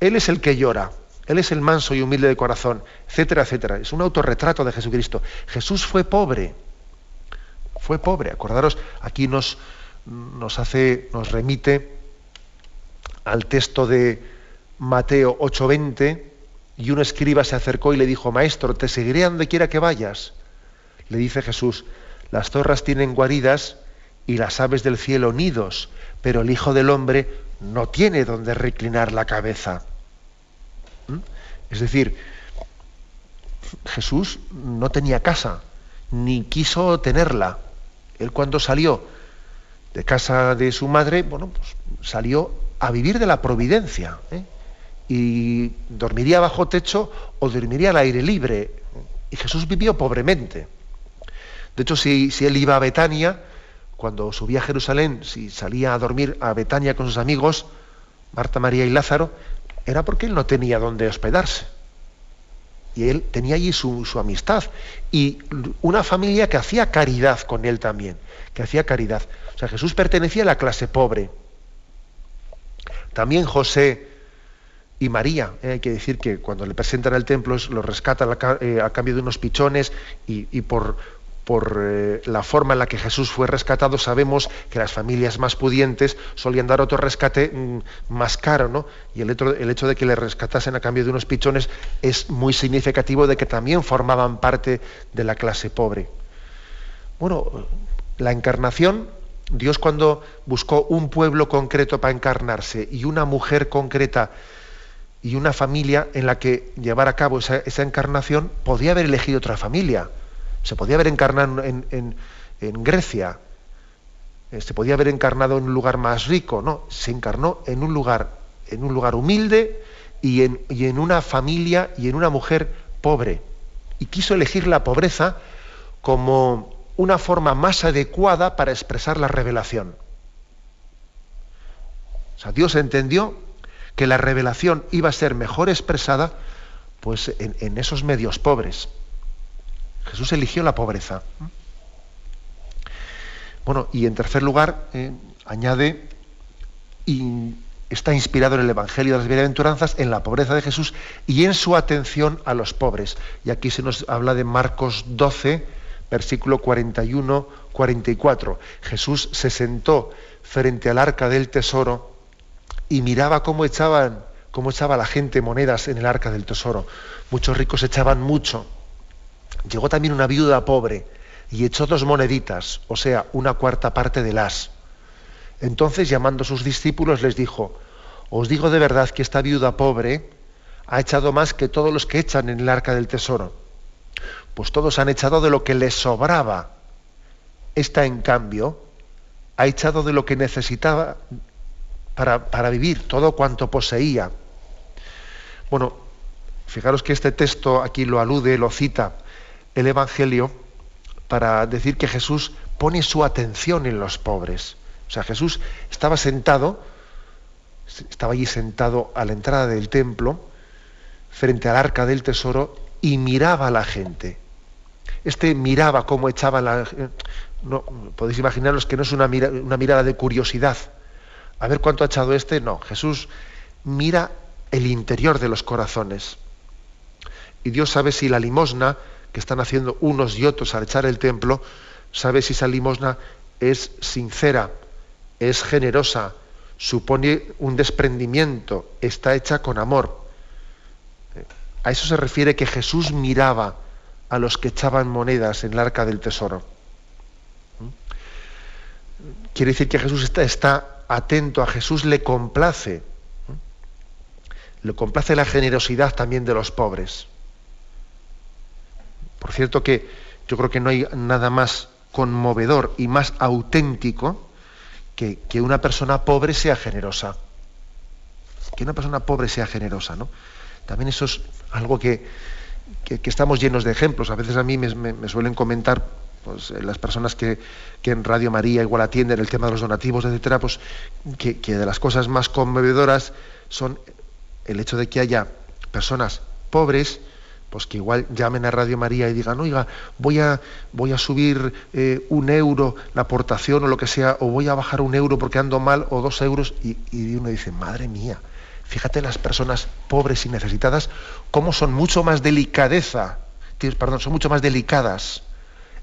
Él es el que llora. Él es el manso y humilde de corazón, etcétera, etcétera. Es un autorretrato de Jesucristo. Jesús fue pobre. Fue pobre. Acordaros, aquí nos, nos hace, nos remite al texto de Mateo 8:20, y un escriba se acercó y le dijo, Maestro, te seguiré a donde quiera que vayas. Le dice Jesús, las zorras tienen guaridas y las aves del cielo nidos, pero el Hijo del Hombre no tiene donde reclinar la cabeza. ¿Mm? Es decir, Jesús no tenía casa, ni quiso tenerla. Él cuando salió de casa de su madre, bueno, pues salió a vivir de la providencia. ¿eh? Y dormiría bajo techo o dormiría al aire libre. Y Jesús vivió pobremente. De hecho, si, él iba a Betania, cuando subía a Jerusalén, si salía a dormir a Betania con sus amigos, Marta, María y Lázaro, era porque él no tenía dónde hospedarse. Y él tenía allí su, amistad y una familia que hacía caridad con él también, que hacía caridad. O sea, Jesús pertenecía a la clase pobre. También José y María, eh, hay que decir que cuando le presentan al templo lo rescatan a, eh, cambio de unos pichones y por, por eh, la forma en la que Jesús fue rescatado, sabemos que las familias más pudientes solían dar otro rescate mm, más caro, ¿no? Y el hecho, de que le rescatasen a cambio de unos pichones es muy significativo de que también formaban parte de la clase pobre. Bueno, la encarnación, Dios cuando buscó un pueblo concreto para encarnarse y una mujer concreta y una familia en la que llevar a cabo esa encarnación, podía haber elegido otra familia se podía haber encarnado en, Grecia. Eh, se podía haber encarnado en un lugar más rico, no, se encarnó en un lugar, en un lugar humilde y en, y en una familia y en una mujer pobre. Y quiso elegir la pobreza como una forma más adecuada para expresar la revelación. O sea, Dios entendió que la revelación iba a ser mejor expresada pues, en, esos medios pobres. Jesús eligió la pobreza. Bueno, y en tercer lugar, eh, añade, y está inspirado en el Evangelio de las Bienaventuranzas, en la pobreza de Jesús y en su atención a los pobres. Y aquí se nos habla de Marcos 12, versículo 41-44. Jesús se sentó frente al arca del tesoro y miraba cómo echaban, cómo echaba la gente monedas en el arca del tesoro. Muchos ricos echaban mucho. Llegó también una viuda pobre y echó dos moneditas, o sea, una cuarta parte de las. Entonces, llamando a sus discípulos, les dijo, os digo de verdad que esta viuda pobre ha echado más que todos los que echan en el arca del tesoro. Pues todos han echado de lo que les sobraba. Esta, en cambio, ha echado de lo que necesitaba para, vivir, todo cuanto poseía. Bueno, fijaros que este texto aquí lo alude, lo cita el Evangelio para decir que Jesús pone su atención en los pobres. O sea, Jesús estaba sentado, estaba allí sentado a la entrada del templo, frente al arca del tesoro, y miraba a la gente. Este miraba cómo echaba la... No, podéis imaginaros que no es una, una mirada de curiosidad, a ver cuánto ha echado este. No, Jesús mira el interior de los corazones. Y Dios sabe si la limosna que están haciendo unos y otros al echar el templo, sabe si esa limosna es sincera, es generosa, supone un desprendimiento, está hecha con amor. A eso se refiere que Jesús miraba a los que echaban monedas en el arca del tesoro. ¿Mm? Quiere decir que Jesús está, está atento a Jesús le complace. Le complace la generosidad también de los pobres. Por cierto que yo creo que no hay nada más conmovedor y más auténtico que, que una persona pobre sea generosa. Que una persona pobre sea generosa, ¿no? También eso es algo que, que, estamos llenos de ejemplos. A veces a mí me suelen comentar pues, eh, las personas que, en Radio María igual atienden el tema de los donativos, etcétera, pues que, de las cosas más conmovedoras son el hecho de que haya personas pobres, pues que igual llamen a Radio María y digan, oiga, voy a, voy a subir eh, un euro la aportación o lo que sea, o voy a bajar un euro porque ando mal, o dos euros, y, uno dice, madre mía, fíjate las personas pobres y necesitadas, cómo son mucho más delicadeza, perdón, son mucho más delicadas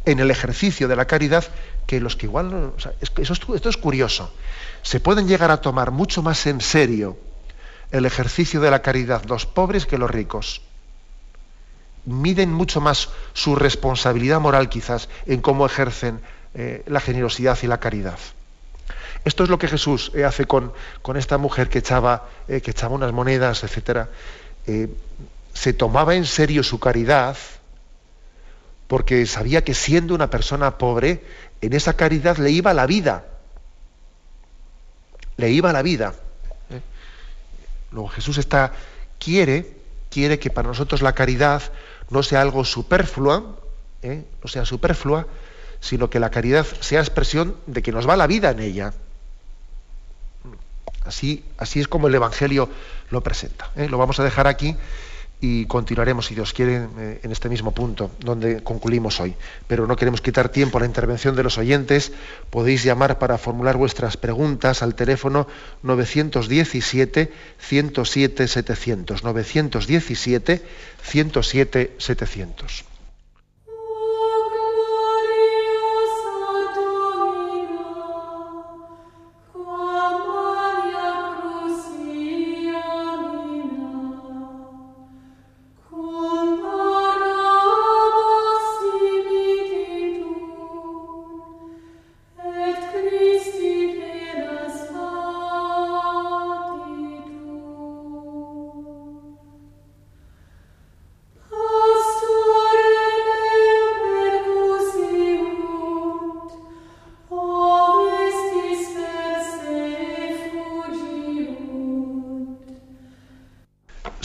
en el ejercicio de la caridad que los que igual... esto es curioso. Se pueden llegar a tomar mucho más en serio el ejercicio de la caridad los pobres que los ricos. Miden mucho más su responsabilidad moral quizás en cómo ejercen eh, la generosidad y la caridad. Esto es lo que Jesús eh, hace con, con, esta mujer que echaba, eh, que echaba unas monedas, etc. se tomaba en serio su caridad, porque sabía que siendo una persona pobre, en esa caridad le iba la vida. Le iba la vida. Luego Jesús está, quiere, quiere que para nosotros la caridad no sea algo superflua, ¿eh? no sea superflua, sino que la caridad sea expresión de que nos va la vida en ella. Así, así es como el Evangelio lo presenta. ¿eh? Lo vamos a dejar aquí y continuaremos, si Dios quiere, eh, en este mismo punto donde concluimos hoy. Pero no queremos quitar tiempo a la intervención de los oyentes. Podéis llamar para formular vuestras preguntas al teléfono 917-107-700. 917-107-700.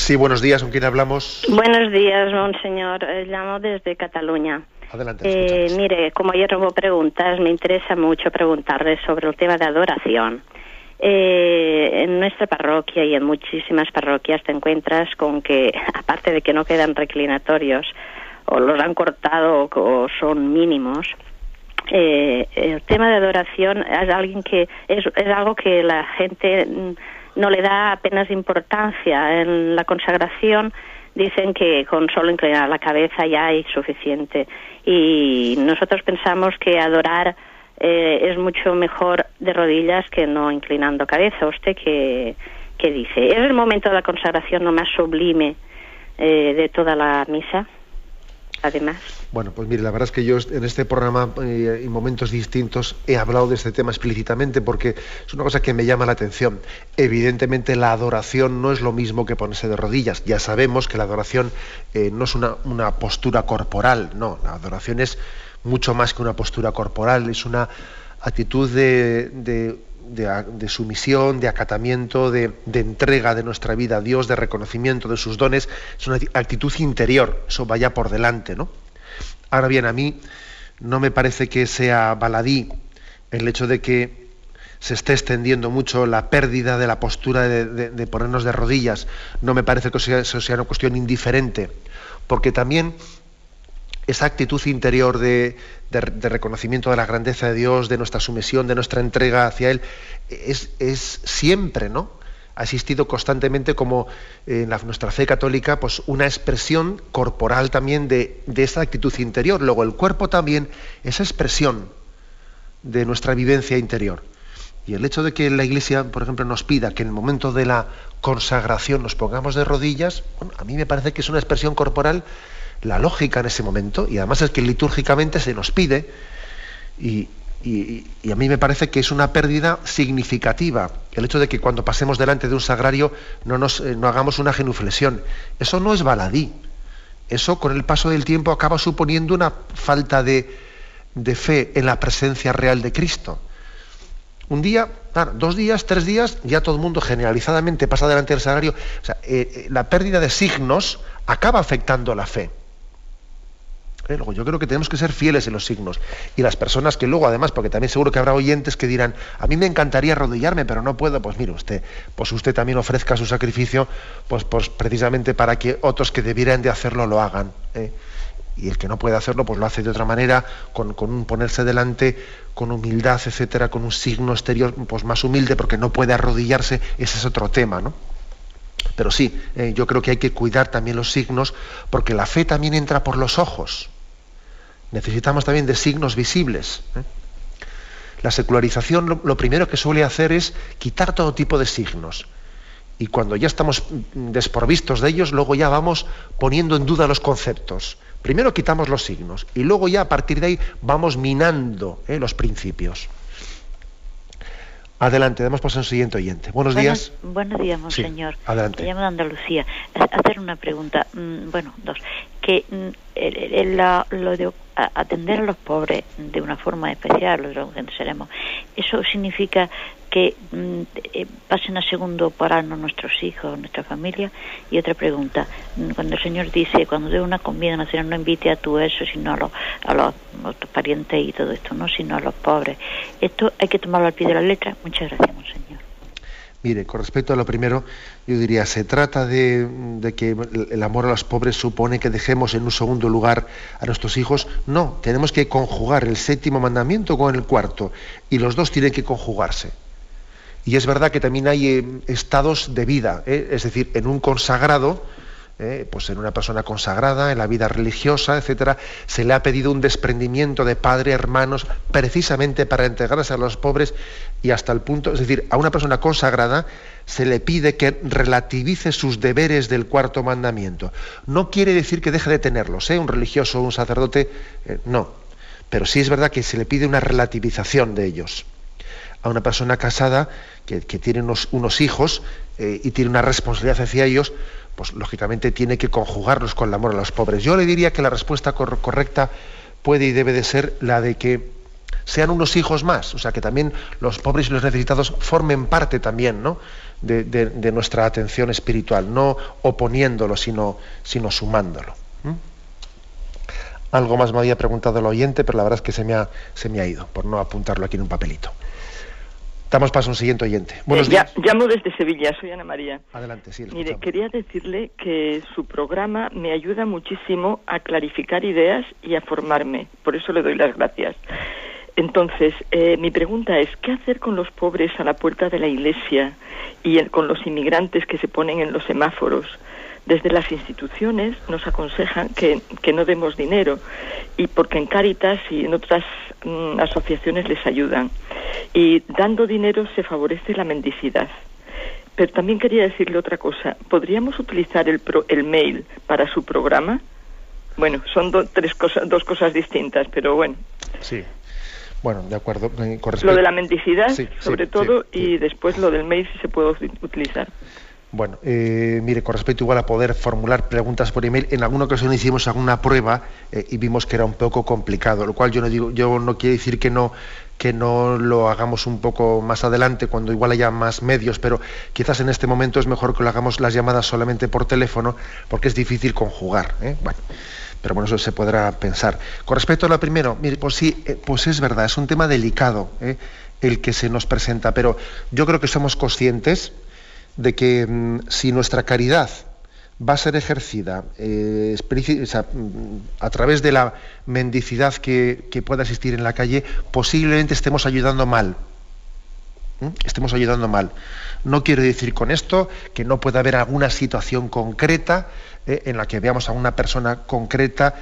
Sí, buenos días, ¿con quién hablamos? Buenos días, monseñor. Eh, llamo desde Cataluña. Adelante. Eh, mire, como ayer hubo preguntas, me interesa mucho preguntarle sobre el tema de adoración. Eh, en nuestra parroquia y en muchísimas parroquias te encuentras con que, aparte de que no quedan reclinatorios, o los han cortado o son mínimos, eh, el tema de adoración es, alguien que, es, es algo que la gente no le da apenas importancia. En la consagración dicen que con solo inclinar la cabeza ya es suficiente. Y nosotros pensamos que adorar eh, es mucho mejor de rodillas que no inclinando cabeza. ¿Usted qué dice? ¿Es el momento de la consagración lo más sublime eh, de toda la misa? Además. Bueno, pues mire, la verdad es que yo en este programa, eh, en momentos distintos, he hablado de este tema explícitamente porque es una cosa que me llama la atención. Evidentemente, la adoración no es lo mismo que ponerse de rodillas. Ya sabemos que la adoración no es una, una postura corporal, no, la adoración es mucho más que una postura corporal, es una actitud de, sumisión, de acatamiento, de, entrega de nuestra vida a Dios, de reconocimiento de sus dones, es una actitud interior, eso vaya por delante, ¿no? Ahora bien, a mí no me parece que sea baladí el hecho de que se esté extendiendo mucho la pérdida de la postura de, ponernos de rodillas. No me parece que eso sea una cuestión indiferente, porque también esa actitud interior de, reconocimiento de la grandeza de Dios, de nuestra sumisión, de nuestra entrega hacia Él, es, siempre, ¿no? Ha existido constantemente como en nuestra fe católica, pues una expresión corporal también de, de esa actitud interior. Luego el cuerpo también, esa expresión de nuestra vivencia interior. Y el hecho de que la Iglesia, por ejemplo, nos pida que en el momento de la consagración nos pongamos de rodillas, a mí me parece que es una expresión corporal la lógica en ese momento, y además es que litúrgicamente se nos pide, y, a mí me parece que es una pérdida significativa el hecho de que cuando pasemos delante de un sagrario no, eh, no hagamos una genuflexión. Eso no es baladí. Eso con el paso del tiempo acaba suponiendo una falta de, fe en la presencia real de Cristo. Un día, dos días, tres días, ya todo el mundo generalizadamente pasa delante del sagrario. O sea, eh, eh, la pérdida de signos acaba afectando la fe. Yo creo que tenemos que ser fieles en los signos. Y las personas que luego, además, porque también seguro que habrá oyentes que dirán, a mí me encantaría arrodillarme, pero no puedo, pues mire usted, pues usted también ofrezca su sacrificio, pues, pues precisamente para que otros que debieran de hacerlo lo hagan. ¿eh? Y el que no puede hacerlo, pues lo hace de otra manera, con, un ponerse delante, con humildad, etcétera, con un signo exterior pues más humilde, porque no puede arrodillarse, ese es otro tema, ¿no? Pero sí, eh, yo creo que hay que cuidar también los signos, porque la fe también entra por los ojos necesitamos también de signos visibles. ¿eh? La secularización lo, primero que suele hacer es quitar todo tipo de signos. Y cuando ya estamos desprovistos de ellos, luego ya vamos poniendo en duda los conceptos. Primero quitamos los signos y luego ya a partir de ahí vamos minando ¿eh? los principios. Adelante, damos paso al siguiente oyente. Buenos, días. Buenos días, monseñor. adelante. Me llamo de Andalucía. Hacer una pregunta, mm, bueno, dos. Que mm, lo de atender a los pobres de una forma especial, lo que seremos, eso significa que mm, eh, pasen a segundo plano nuestros hijos, nuestra familia. Y otra pregunta, mm, cuando el Señor dice, cuando de una comida nacional no invite a tu eso, sino a los, a los, parientes y todo esto, no, sino a los pobres. Esto hay que tomarlo al pie de la letra. Muchas gracias, Monseñor. Mire, con respecto a lo primero, yo diría, ¿se trata de, que el amor a los pobres supone que dejemos en un segundo lugar a nuestros hijos? No, tenemos que conjugar el séptimo mandamiento con el cuarto, y los dos tienen que conjugarse. Y es verdad que también hay eh, estados de vida, ¿eh? es decir, en un consagrado, ¿eh? pues en una persona consagrada, en la vida religiosa, etcétera, se le ha pedido un desprendimiento de padre, hermanos, precisamente para entregarse a los pobres y hasta el punto, es decir, a una persona consagrada se le pide que relativice sus deberes del cuarto mandamiento. No quiere decir que deje de tenerlos, un religioso o un sacerdote, no, pero sí es verdad que se le pide una relativización de ellos a una persona casada que, tiene unos, hijos eh, y tiene una responsabilidad hacia ellos, pues lógicamente tiene que conjugarlos con el amor a los pobres. Yo le diría que la respuesta correcta puede y debe de ser la de que sean unos hijos más, o sea, que también los pobres y los necesitados formen parte también ¿no? de, nuestra atención espiritual, no oponiéndolo, sino, sumándolo. Algo más me había preguntado el oyente, pero la verdad es que se me ha, se me ha ido, por no apuntarlo aquí en un papelito. Damos paso a un siguiente oyente. Buenos días. llamo desde Sevilla, soy Ana María. Adelante, sí. Mire, quería decirle que su programa me ayuda muchísimo a clarificar ideas y a formarme. Por eso le doy las gracias. Entonces, eh, mi pregunta es, ¿qué hacer con los pobres a la puerta de la iglesia y con los inmigrantes que se ponen en los semáforos? Desde las instituciones nos aconsejan que, no demos dinero y porque en Cáritas y en otras mm, asociaciones les ayudan. Y dando dinero se favorece la mendicidad. Pero también quería decirle otra cosa. ¿Podríamos utilizar el, el mail para su programa? Bueno, son tres cosas, dos cosas distintas, pero bueno. Sí. Bueno, de acuerdo. Lo de la mendicidad, sobre todo, y después lo del mail si se puede utilizar. Bueno, eh, mire, con respecto igual a poder formular preguntas por email, en alguna ocasión hicimos alguna prueba eh, y vimos que era un poco complicado, lo cual yo no digo, yo no quiero decir que no que no lo hagamos un poco más adelante cuando igual haya más medios, pero quizás en este momento es mejor que lo hagamos las llamadas solamente por teléfono porque es difícil conjugar. ¿eh? Bueno, pero bueno, eso se podrá pensar. Con respecto a lo primero, mire, pues sí, pues es verdad, es un tema delicado el que se nos presenta, pero yo creo que somos conscientes de que mm, si nuestra caridad va a ser ejercida eh, mm, a través de la mendicidad que, pueda existir en la calle, posiblemente estemos ayudando mal. Estemos ayudando mal. No quiero decir con esto que no pueda haber alguna situación concreta eh, en la que veamos a una persona concreta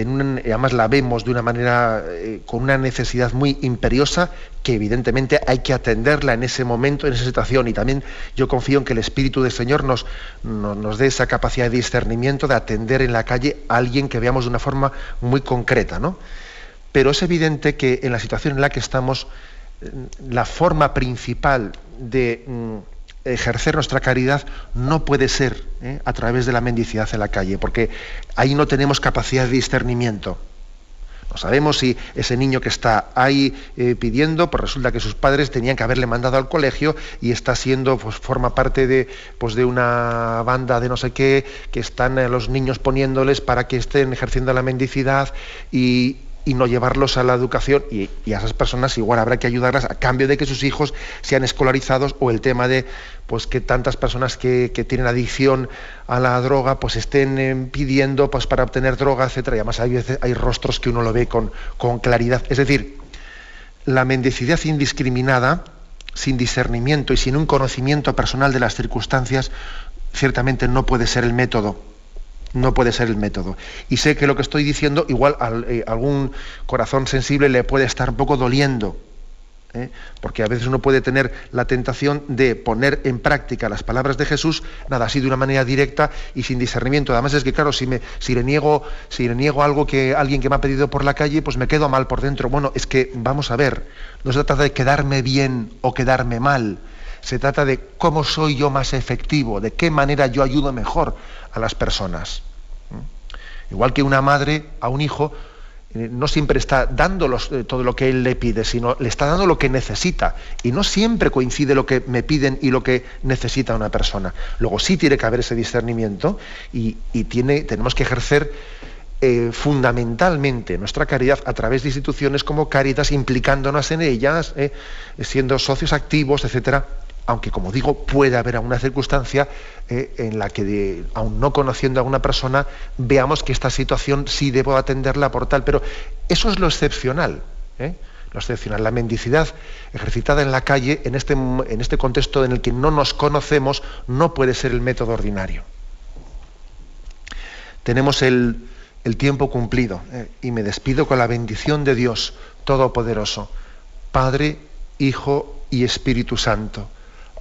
además la vemos de una manera eh, con una necesidad muy imperiosa que evidentemente hay que atenderla en ese momento, en esa situación. Y también yo confío en que el Espíritu del Señor nos, nos, dé esa capacidad de discernimiento de atender en la calle a alguien que veamos de una forma muy concreta. ¿no? Pero es evidente que en la situación en la que estamos, eh, la forma principal de... Mm, ejercer nuestra caridad no puede ser ¿eh? a través de la mendicidad en la calle, porque ahí no tenemos capacidad de discernimiento. No sabemos si ese niño que está ahí eh, pidiendo, pues resulta que sus padres tenían que haberle mandado al colegio y está siendo, pues forma parte de, pues de una banda de no sé qué, que están eh, los niños poniéndoles para que estén ejerciendo la mendicidad y, y no llevarlos a la educación y, a esas personas igual habrá que ayudarlas a cambio de que sus hijos sean escolarizados o el tema de pues que tantas personas que, tienen adicción a la droga pues estén eh, pidiendo pues para obtener droga, etcétera. Y además hay veces hay rostros que uno lo ve con, con claridad. Es decir, la mendicidad indiscriminada, sin discernimiento y sin un conocimiento personal de las circunstancias, ciertamente no puede ser el método no puede ser el método. Y sé que lo que estoy diciendo, igual a eh, algún corazón sensible le puede estar un poco doliendo, ¿eh? porque a veces uno puede tener la tentación de poner en práctica las palabras de Jesús, nada así de una manera directa y sin discernimiento. Además es que, claro, si, me, si, le, niego, si le niego algo que alguien que me ha pedido por la calle, pues me quedo mal por dentro. Bueno, es que vamos a ver, no se trata de quedarme bien o quedarme mal. Se trata de cómo soy yo más efectivo, de qué manera yo ayudo mejor a las personas. Igual que una madre a un hijo eh, no siempre está dando eh, todo lo que él le pide, sino le está dando lo que necesita. Y no siempre coincide lo que me piden y lo que necesita una persona. Luego sí tiene que haber ese discernimiento y, tenemos que ejercer eh, fundamentalmente nuestra caridad a través de instituciones como Caritas, implicándonos en ellas, siendo socios activos, etcétera, aunque como digo, puede haber alguna circunstancia eh, en la que, aún no conociendo a una persona, veamos que esta situación sí debo atenderla por tal, pero eso es lo excepcional. ¿eh? Lo excepcional, la mendicidad ejercitada en la calle, en este, en este contexto en el que no nos conocemos, no puede ser el método ordinario. Tenemos el, tiempo cumplido ¿eh? y me despido con la bendición de Dios Todopoderoso, Padre, Hijo y Espíritu Santo